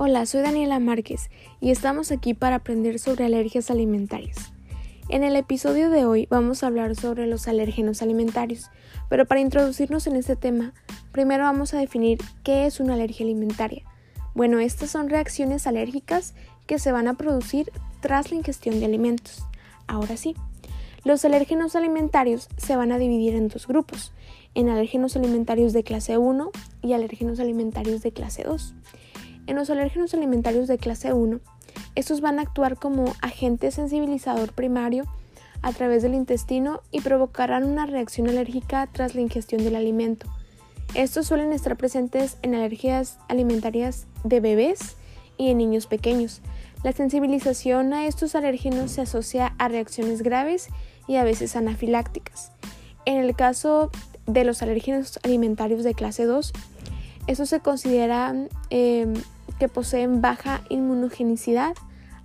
Hola, soy Daniela Márquez y estamos aquí para aprender sobre alergias alimentarias. En el episodio de hoy vamos a hablar sobre los alérgenos alimentarios, pero para introducirnos en este tema, primero vamos a definir qué es una alergia alimentaria. Bueno, estas son reacciones alérgicas que se van a producir tras la ingestión de alimentos. Ahora sí, los alérgenos alimentarios se van a dividir en dos grupos, en alérgenos alimentarios de clase 1 y alérgenos alimentarios de clase 2. En los alérgenos alimentarios de clase 1, estos van a actuar como agente sensibilizador primario a través del intestino y provocarán una reacción alérgica tras la ingestión del alimento. Estos suelen estar presentes en alergias alimentarias de bebés y en niños pequeños. La sensibilización a estos alérgenos se asocia a reacciones graves y a veces anafilácticas. En el caso de los alérgenos alimentarios de clase 2, estos se consideran em, que poseen baja inmunogenicidad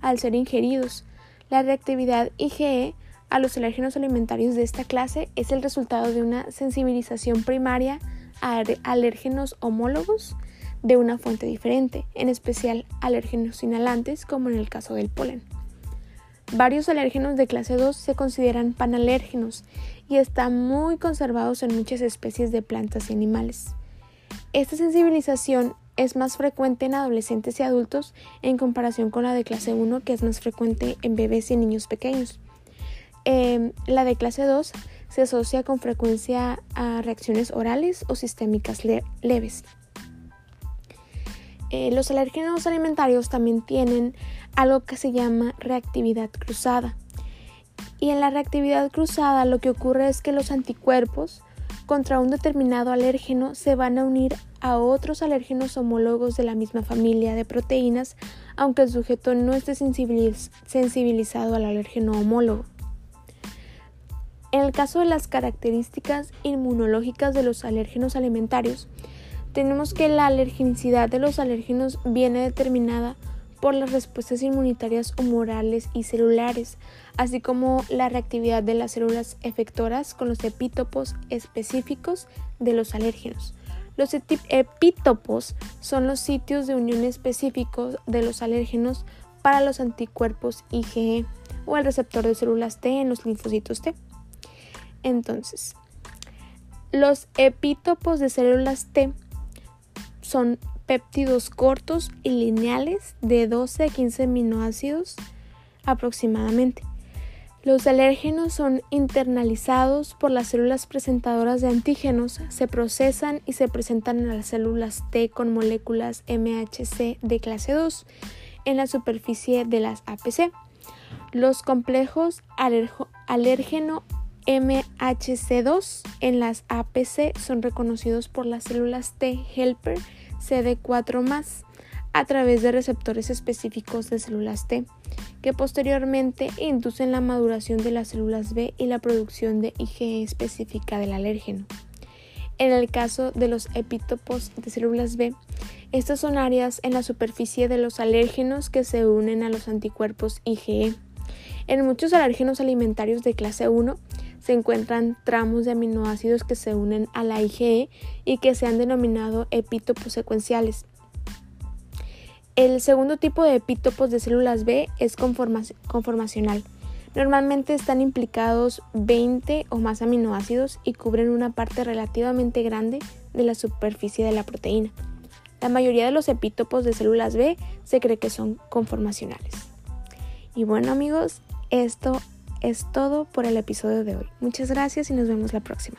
al ser ingeridos. La reactividad IgE a los alérgenos alimentarios de esta clase es el resultado de una sensibilización primaria a alérgenos homólogos de una fuente diferente, en especial alérgenos inhalantes como en el caso del polen. Varios alérgenos de clase 2 se consideran panalérgenos y están muy conservados en muchas especies de plantas y animales. Esta sensibilización es más frecuente en adolescentes y adultos en comparación con la de clase 1 que es más frecuente en bebés y niños pequeños. Em, la de clase 2 se asocia con frecuencia a reacciones orales o sistémicas leves. Eh, los alérgenos alimentarios también tienen algo que se llama reactividad cruzada. Y en la reactividad cruzada lo que ocurre es que los anticuerpos contra un determinado alérgeno se van a unir a otros alérgenos homólogos de la misma familia de proteínas, aunque el sujeto no esté sensibilizado al alérgeno homólogo. En el caso de las características inmunológicas de los alérgenos alimentarios, tenemos que la alergenicidad de los alérgenos viene determinada por las respuestas inmunitarias humorales y celulares, así como la reactividad de las células efectoras con los epítopos específicos de los alérgenos. Los epítopos son los sitios de unión específicos de los alérgenos para los anticuerpos IgE o el receptor de células T en los linfocitos T. Entonces, los epítopos de células T son péptidos cortos y lineales de 12 a 15 aminoácidos aproximadamente. Los alérgenos son internalizados por las células presentadoras de antígenos, se procesan y se presentan en las células T con moléculas MHC de clase 2 en la superficie de las APC. Los complejos alérgeno MHC2 en las APC son reconocidos por las células T helper CD4 a través de receptores específicos de células T, que posteriormente inducen la maduración de las células B y la producción de IgE específica del alérgeno. En el caso de los epítopos de células B, estas son áreas en la superficie de los alérgenos que se unen a los anticuerpos IgE. En muchos alérgenos alimentarios de clase 1, se encuentran tramos de aminoácidos que se unen a la IgE y que se han denominado epítopos secuenciales. El segundo tipo de epítopos de células B es conformacional. Normalmente están implicados 20 o más aminoácidos y cubren una parte relativamente grande de la superficie de la proteína. La mayoría de los epítopos de células B se cree que son conformacionales. Y bueno amigos, esto es todo por el episodio de hoy. Muchas gracias y nos vemos la próxima.